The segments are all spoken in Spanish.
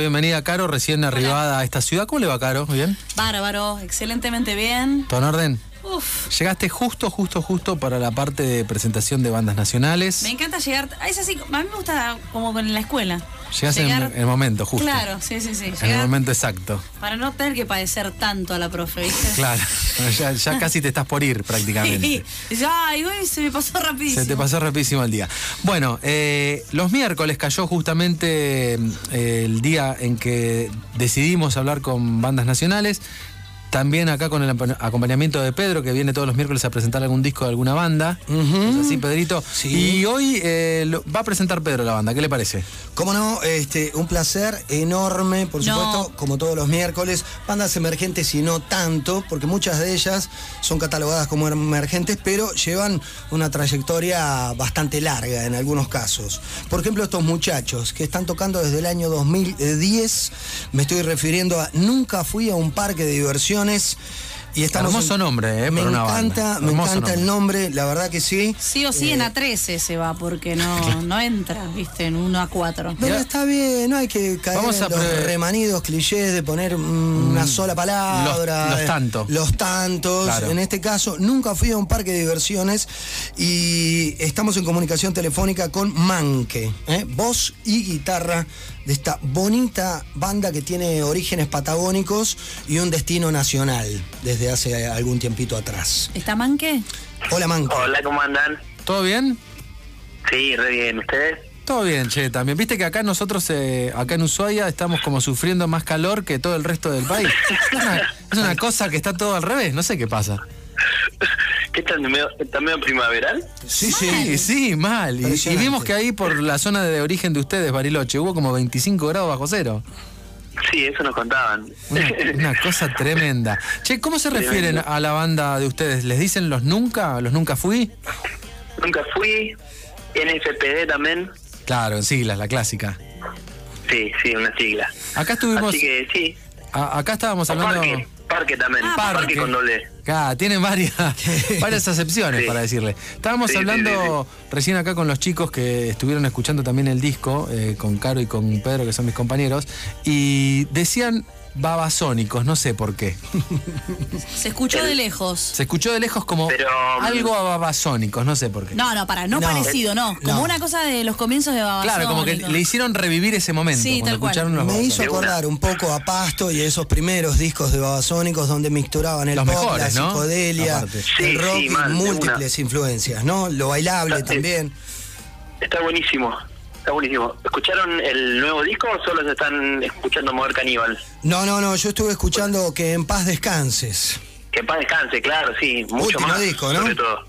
bienvenida Caro, recién arribada a esta ciudad. ¿Cómo le va, Caro? ¿Bien? Bárbaro, excelentemente bien. ¿Todo en orden? Uf, Llegaste justo, justo, justo para la parte de presentación de bandas nacionales. me encanta llegar. Es así, a mí me gusta como en la escuela. Llegas en Llegar- el, el momento, justo. Claro, sí, sí, sí. En el momento exacto. Para no tener que padecer tanto a la profe, ¿viste? Claro. Ya, ya casi te estás por ir prácticamente. Y yo, ay, uy, se me pasó rapidísimo. Se te pasó rapidísimo el día. Bueno, eh, los miércoles cayó justamente eh, el día en que decidimos hablar con bandas nacionales. También acá con el acompañamiento de Pedro, que viene todos los miércoles a presentar algún disco de alguna banda. ¿Es así, Pedrito? Sí. Y hoy eh, lo- va a presentar Pedro la banda. ¿Qué le parece? Cómo no, este, un placer enorme, por No. supuesto, como todos los miércoles. Bandas emergentes y no tanto, porque muchas de ellas son catalogadas como emergentes, pero llevan una trayectoria bastante larga en algunos casos. Por ejemplo, estos muchachos que están tocando desde el año 2010, me estoy refiriendo a Nunca fui a un parque de Y estamos Hermoso nombre, eh, Me para una encanta, banda. me Hermoso encanta el nombre, la verdad que sí. Sí o sí Eh, en A13 se va, porque no, no entra, ¿viste? En 1 a 4. Pero Ya. está bien, no hay que caer Vamos en a los remanidos clichés de poner mm, una sola palabra. Los- los eh, tanto. Los tantos. Claro. En este caso, nunca fui a un parque de diversiones y estamos en comunicación telefónica con Manque, ¿eh? voz y guitarra de esta bonita banda que tiene orígenes patagónicos y un destino nacional desde hace algún tiempito atrás. ¿Está manque? Hola Manque. Hola, ¿cómo andan? ¿Todo bien? Sí, re bien. ¿Ustedes? Todo bien, che, también. Viste que acá nosotros, eh, acá en Ushuaia, estamos como sufriendo más calor que todo el resto del país. Es una, es una cosa que está todo al revés, no sé qué pasa. ¿Qué ¿Está medio primaveral? Sí, Sí, sí, mal. Y, vimos que ahí por la zona de origen de ustedes, Bariloche, hubo como 25 grados bajo cero. Sí, eso nos contaban. Una, una cosa tremenda. Che, ¿cómo se refieren a la banda de ustedes? ¿Les dicen los nunca? ¿Los nunca fui? Nunca fui. NFPD también. Claro, en siglas, la clásica. Sí, sí, una sigla. Acá estuvimos. Así que sí. a- acá estábamos O hablando. parque. Parque también. Ah, parque. parque. con doble. Claro, tienen varias, varias acepciones Sí. para decirle. Estábamos Sí, sí, hablando recién acá con los chicos que estuvieron escuchando también el disco, eh, con Caro y con Pedro, que son mis compañeros, y decían babasónicos, no sé por qué. Se escuchó de lejos. Se escuchó de lejos como Pero, mm, algo a babasónicos, no sé por qué. No, no, para, no, No. parecido, no. Como No. una cosa de los comienzos de Babasónicos. claro, como que le hicieron revivir ese momento Sí, tal cual. escucharon los Me hizo acordar un poco a Pasto y a esos primeros discos de Babasónicos donde mixturaban el Los pop, mejores, la ¿no? psicodelia. Sí, el rock sí, mal, múltiples influencias, ¿no? Lo bailable Está- también. Está buenísimo. Está buenísimo. ¿Escucharon el nuevo disco o solo se están escuchando Mover Caníbal? No, no, no, yo estuve escuchando que en paz descanses. Que en paz descanse, claro, sí. Mucho Último más. disco, ¿no? Sobre todo.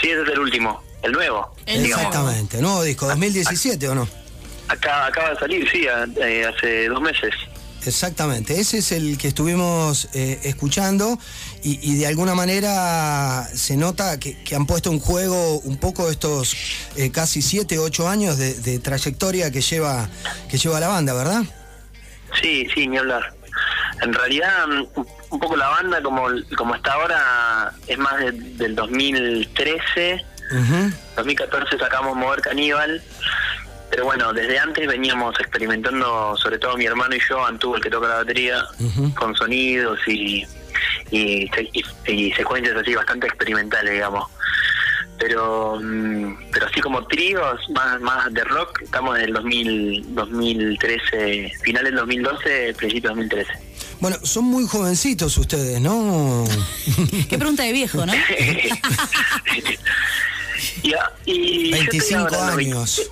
Sí, ese es el último. El nuevo. El digamos. Exactamente, nuevo disco, 2017 o no? Acá, acaba de salir, sí, a- eh, hace dos meses. Exactamente, ese es el que estuvimos eh, escuchando y, y de alguna manera se nota que, que han puesto en juego un poco estos eh, casi 7, 8 años de, de trayectoria que lleva, que lleva la banda, ¿verdad? Sí, sí, ni hablar. En realidad, mm, un poco la banda como, como está ahora es más de- del 2013. Ujú. 2014 sacamos Mover Caníbal. Pero bueno, desde antes veníamos experimentando, sobre todo mi hermano y yo, Antuvo, el que toca la batería, con sonidos y, y, se- y- y secuencias así bastante experimentales, digamos. Pero mm, pero así como tríos más más de rock, estamos en el 2000, 2013, final del 2012, principio del 2013. Bueno, son muy jovencitos ustedes, ¿no? Qué pregunta de viejo, ¿no? y, a- y yo estoy 25 ahora en los 20 años.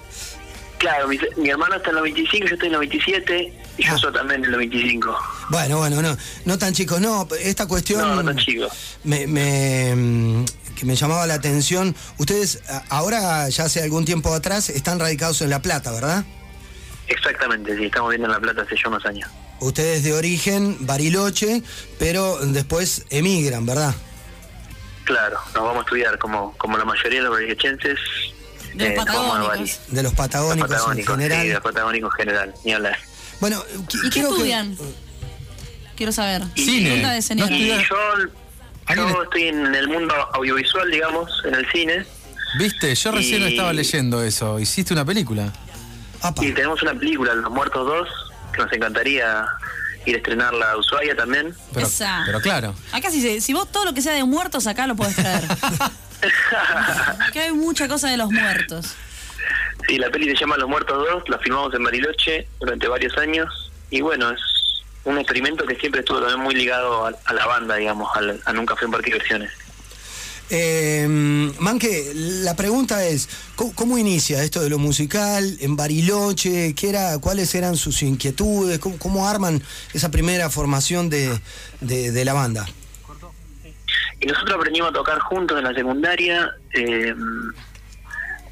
Claro, mi, mi hermano está en los 25, yo estoy en los 27 y yo Ah. soy también en los 25. Bueno, bueno, no, no tan chicos, no, esta cuestión... No, no chicos. me, me, mm, que me llamaba la atención. Ustedes ahora, ya hace algún tiempo atrás, están radicados en La Plata, ¿verdad? Exactamente, sí, estamos viendo en La Plata hace ya unos años. Ustedes de origen Bariloche, pero después emigran, ¿verdad? Claro, nos vamos a estudiar como, como la mayoría de los barichenses. De los Bari. patagónicos. De los patagónicos, Los patagónicos, en general. Sí, los patagónicos en general, ni hablar. Bueno, ¿Y qué que- estudian? Quiero saber. Cine. De Y estudia- yo, ¿Alguien yo es- estoy en el mundo audiovisual, digamos, en el cine, Viste, yo recién Y- estaba leyendo eso. ¿Hiciste una película? Apa, y tenemos una película, Los Muertos 2, que nos encantaría ir a estrenarla a Ushuaia también. Pero, Esa. pero claro. Acá si, se- si vos todo lo que sea de muertos acá lo podés traer. Acá hay mucha cosa de los muertos. Sí, la peli se llama Los Muertos 2, la filmamos en Bariloche durante varios años y bueno, es un experimento que siempre estuvo también muy ligado a, a la banda, digamos, al- a, Nunca fue un parque de diversiones. eh, Manque, la pregunta es, ¿cómo, cómo inicia esto de lo musical en Bariloche? ¿Qué era, ¿Cuáles eran sus inquietudes? ¿Cómo, cómo arman esa primera formación de, de- de la banda? Y nosotros aprendimos a tocar juntos en la secundaria, eh,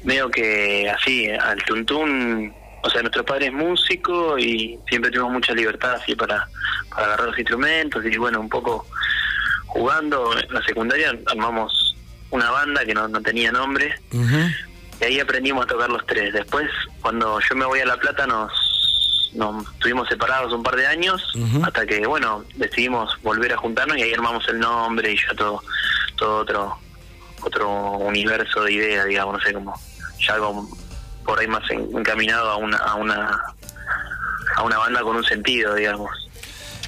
veo que así, al tuntún, o sea, nuestro padre es músico y siempre tuvimos mucha libertad así para, para agarrar los instrumentos y bueno, un poco jugando. En la secundaria armamos una banda que no, no tenía nombre. Y ahí aprendimos a tocar los tres. Después, cuando yo me voy a La Plata, nos, nos estuvimos separados un par de años, hasta que, bueno, decidimos volver a juntarnos y ahí armamos el nombre y ya todo, todo otro otro universo de ideas, digamos, no sé cómo, ya algo por ahí más en- encaminado a una, a una a una banda con un sentido, digamos.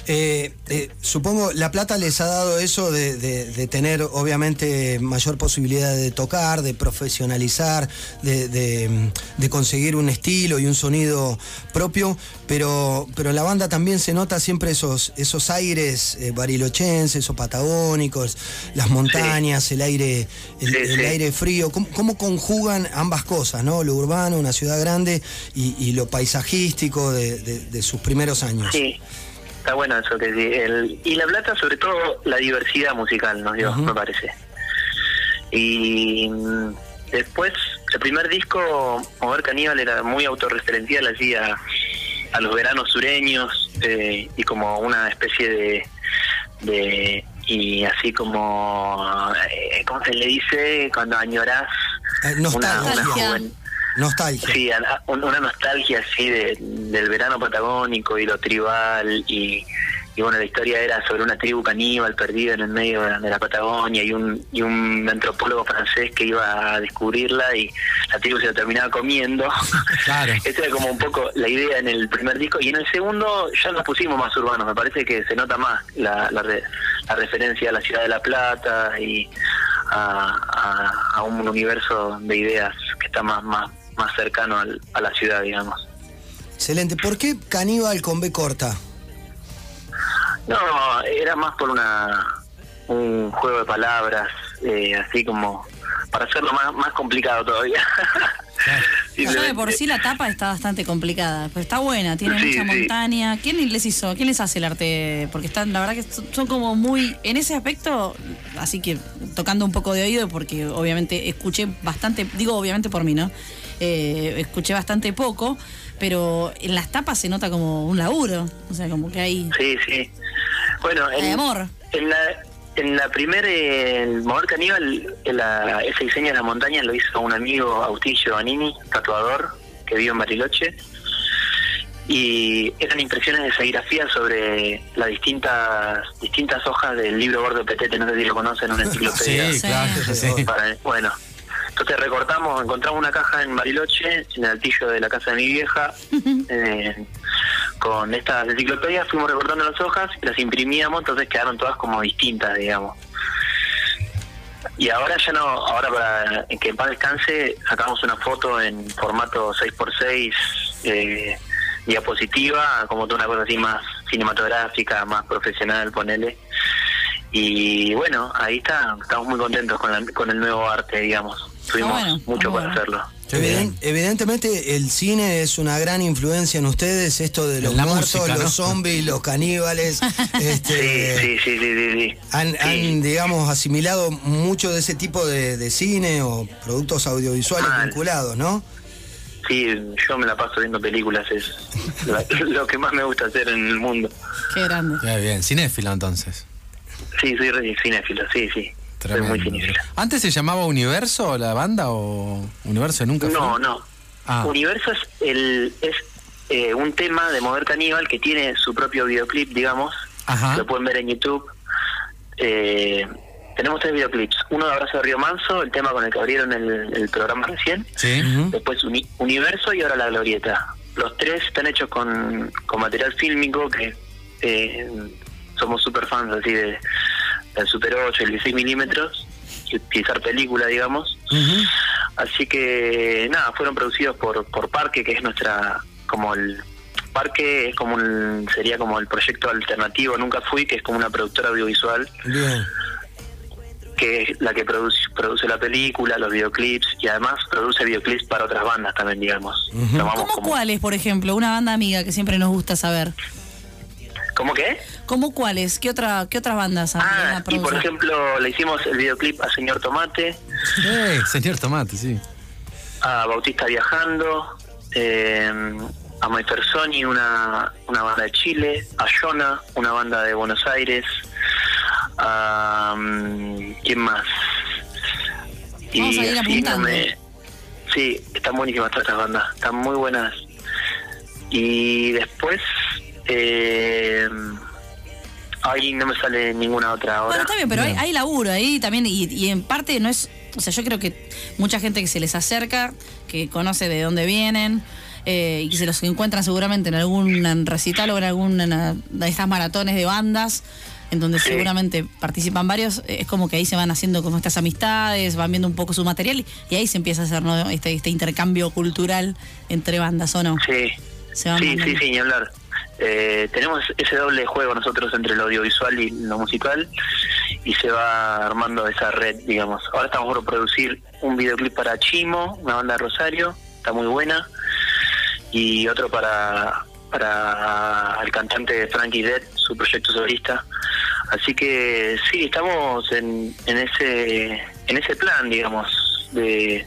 Eh, eh, supongo, La Plata les ha dado eso de, de- de tener obviamente mayor posibilidad de tocar, de profesionalizar, de, conseguir un estilo y un sonido propio, pero, pero en la banda también se nota siempre esos, esos aires eh, barilochenses o patagónicos, las montañas, el aire, el, Sí, el sí. aire frío, ¿Cómo, cómo conjugan ambas cosas, ¿no? Lo urbano, una ciudad grande, y, y lo paisajístico de sus primeros años. Sí, está bueno eso que sí. El, y La Plata, sobre todo, la diversidad musical nos dio, me parece. Y mm, después, el primer disco, Mover Caníbal, era muy autorreferencial, hacía a los veranos sureños eh, y como una especie de. de y así como. eh, ¿Cómo se le dice? Cuando añorás Eh, nostalgia. una juven- Nostalgia. Sí, una nostalgia así de- del verano patagónico y lo tribal y, y bueno, la historia era sobre una tribu caníbal perdida en el medio de la, de la Patagonia y un, y un antropólogo francés que iba a descubrirla y la tribu se la terminaba comiendo. Claro. Esa era como un poco la idea en el primer disco y en el segundo ya nos pusimos más urbanos, me parece que se nota más la, la, re- la referencia a la ciudad de La Plata y a, a- a un universo de ideas que está más, más, más cercano al- a la ciudad, digamos. Excelente. ¿Por qué caníbal con B corta? No, era más por una un juego de palabras, eh, así como para hacerlo más, más complicado todavía. Ya de por sí la tapa está bastante complicada, pero está buena, tiene Sí, mucha sí. montaña. ¿Quién les hizo? ¿Quién les hace el arte? Porque están, la verdad que son son como muy, en ese aspecto, así que tocando un poco de oído, porque obviamente escuché bastante, digo obviamente por mí, ¿no? Eh, escuché bastante poco, pero en las tapas se nota como un laburo, o sea, como que hay, Sí, sí. Bueno, hay en, amor. en la en la primera, el Mover Caníbal, en la- ese diseño de la montaña lo hizo un amigo, Agustín Giovannini, tatuador, que vive en Bariloche. Y eran impresiones de serigrafía sobre las distintas distintas hojas del libro Gordo Petete, no sé si lo conocen, una enciclopedia. Sí, Sí. claro, sí. Para- bueno, entonces recortamos, encontramos una caja en Bariloche, en el altillo de la casa de mi vieja, eh, con estas enciclopedias fuimos recortando las hojas las imprimíamos, entonces quedaron todas como distintas, digamos. Y ahora ya no, ahora para que en paz descanse, sacamos una foto en formato 6x6, eh, diapositiva, como toda una cosa así más cinematográfica, más profesional, ponele. Y bueno, ahí está, estamos muy contentos con, la- con el nuevo arte, digamos. Tuvimos bueno, mucho está para bueno. hacerlo. Eviden- evidentemente el cine es una gran influencia en ustedes, esto de los muertos, música, ¿no? los zombies, los caníbales. este, Sí, sí, sí, sí, sí. sí. Han, Sí. han, digamos, asimilado mucho de ese tipo de, de cine o productos audiovisuales Mal. vinculados, ¿no? Sí, yo me la paso viendo películas, es la- lo que más me gusta hacer en el mundo. Qué grande. Bien, cinéfilo entonces. Sí, soy re cinéfilo, sí, sí. Muy. ¿Antes se llamaba Universo la banda o Universo nunca fue? No, no. Ah. Universo es, el, es eh, un tema de Mover Caníbal que tiene su propio videoclip, digamos. Ajá. Lo pueden ver en YouTube. Eh, tenemos tres videoclips. Uno de Abrazo de Río Manso, el tema con el que abrieron el, el programa recién. Sí. Después Uni- Universo y ahora La Glorieta. Los tres están hechos con, con material fílmico que eh, somos super fans así de del Super 8 y el 16 milímetros utilizar película, digamos. Así que nada, fueron producidos por, por Parque, que es nuestra, como el Parque es como un, sería como el proyecto alternativo, nunca fui, que es como una productora audiovisual Bien. que es la que produce, produce la película, los videoclips y además produce videoclips para otras bandas también, digamos. ¿Cómo como- cuáles, por ejemplo? Una banda amiga que siempre nos gusta saber. ¿Cómo qué? ¿Cómo cuáles? ¿Qué, otra, qué otras bandas Ah, y por ejemplo le hicimos el videoclip a Señor Tomate, Eh, señor Tomate, sí. a Bautista Viajando, eh, a Mayfer Sony, una, una banda de Chile, a Yona, una banda de Buenos Aires, a... mm, ¿Quién más? Vamos a ir así apuntando. me- Sí, están buenísimas todas estas bandas, están muy buenas. Y después... Eh, ahí no me sale ninguna otra ahora. Bueno, está bien, pero hay, hay laburo ahí también, y, y en parte no es. O sea, yo creo que mucha gente que se les acerca, que conoce de dónde vienen, eh, y que se los encuentran seguramente en algún recital o en alguna de estas maratones de bandas, en donde Sí. seguramente participan varios, eh, es como que ahí se van haciendo como estas amistades, van viendo un poco su material, y, y ahí se empieza a hacer ¿no? este, este intercambio cultural entre bandas, ¿o no? Sí, Se van sí, mandando. sí, sí, ni hablar. Eh, tenemos ese doble juego nosotros entre lo audiovisual y lo musical y se va armando esa red, digamos. Ahora estamos por producir un videoclip para Chimo, una banda de Rosario, está muy buena, y otro para para el cantante Frankie Dead, su proyecto solista. Así que sí, estamos en, en ese en ese plan, digamos, de,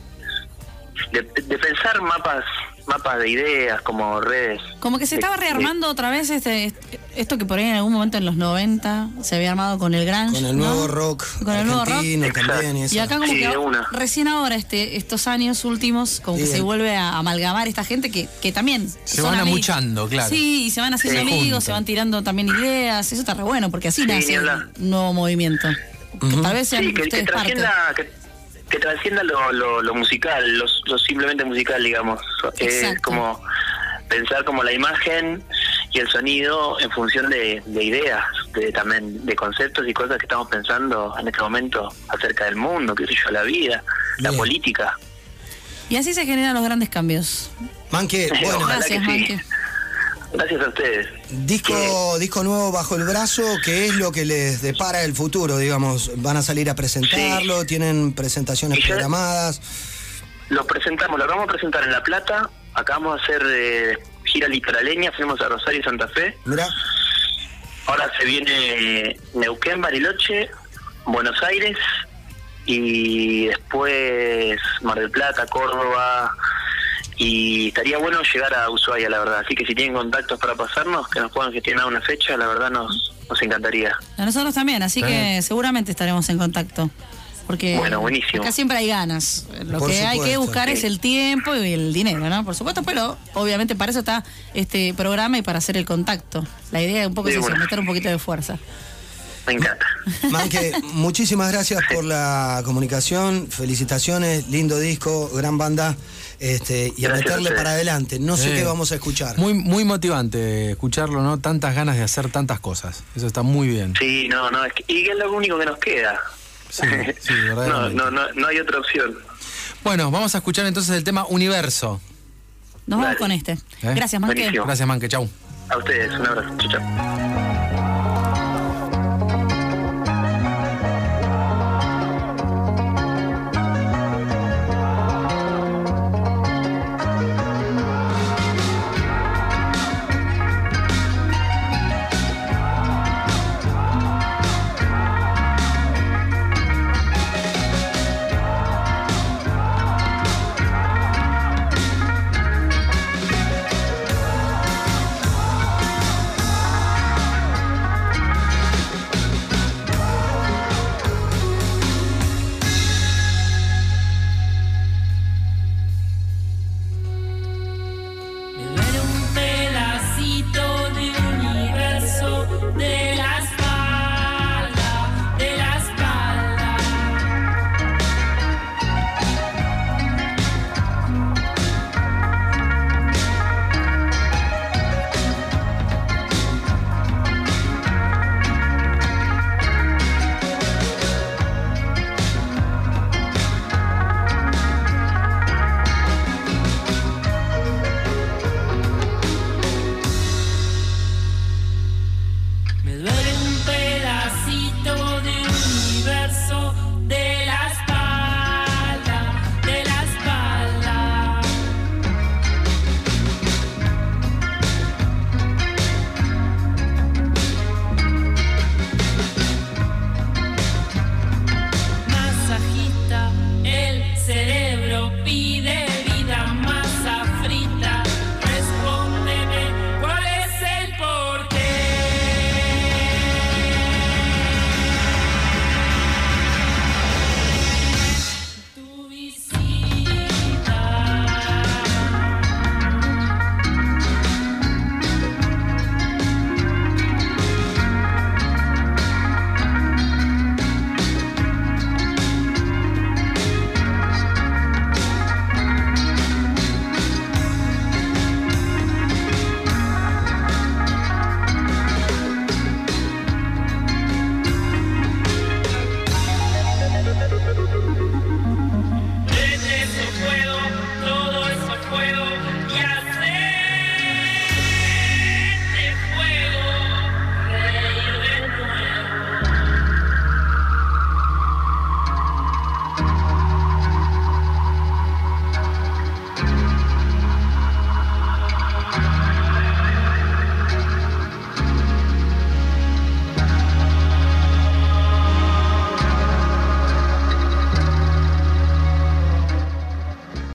de, de pensar mapas mapas de ideas como redes. Como que se estaba de- rearmando otra vez este, esto que por ahí en algún momento en los 90 se había armado con el grunge. Con el ¿no? nuevo rock Con el nuevo rock. también. Y, Y eso. acá como Sí, que una. recién ahora, este, estos años últimos, como que Bien. se vuelve a amalgamar esta gente que, que también Se son van amuchando, claro. Sí, y se van haciendo Se amigos, se van tirando también ideas, eso está re bueno, porque así Sí, nace un nuevo movimiento. Que tal vez sean Sí, que, que trascienda, que, que trascienda lo, lo, lo musical, lo, lo simplemente musical, digamos. Es como pensar como la imagen y el sonido en función de, de ideas, de también de conceptos y cosas que estamos pensando en este momento acerca del mundo, qué sé yo, la vida, la política. Y así se generan los grandes cambios. Manque, bueno, Gracias, que sí. Manque. Gracias a ustedes. disco, disco nuevo bajo el brazo, ¿qué es lo que les depara el futuro? Digamos, ¿van a salir a presentarlo? ¿Tienen presentaciones ya- programadas? Lo presentamos, lo vamos a presentar en La Plata. Acabamos de hacer eh, gira litoraleña, fuimos a Rosario y Santa Fe. Mira, Ahora se viene Neuquén, Bariloche, Buenos Aires y después Mar del Plata, Córdoba, y estaría bueno llegar a Ushuaia, la verdad. Así que si tienen contactos para pasarnos, que nos puedan gestionar una fecha, la verdad nos, nos encantaría. A nosotros también, así que seguramente estaremos en contacto. Porque Bueno, buenísimo. acá siempre hay ganas. Lo Por que hay que buscar es el tiempo y el dinero, ¿no? Por supuesto, pero obviamente para eso está este programa y para hacer el contacto. La idea un poco De es eso, una. meter un poquito de fuerza. Me encanta. Manque, muchísimas gracias por la comunicación, felicitaciones, lindo disco, gran banda, este, y a Gracias a meterle para adelante. No sé Sí. qué vamos a escuchar. Muy, muy motivante escucharlo, ¿no? Tantas ganas de hacer tantas cosas. Eso está muy bien. Sí, no, no, es que, y es lo único que nos queda. Sí, sí, no, no, no, no hay otra opción. Bueno, vamos a escuchar entonces el tema Universo. Nos vamos con este. ¿Eh? Gracias, Manque. Buenísimo. Gracias, Manque. Chau. A ustedes, un abrazo. Chau, chau.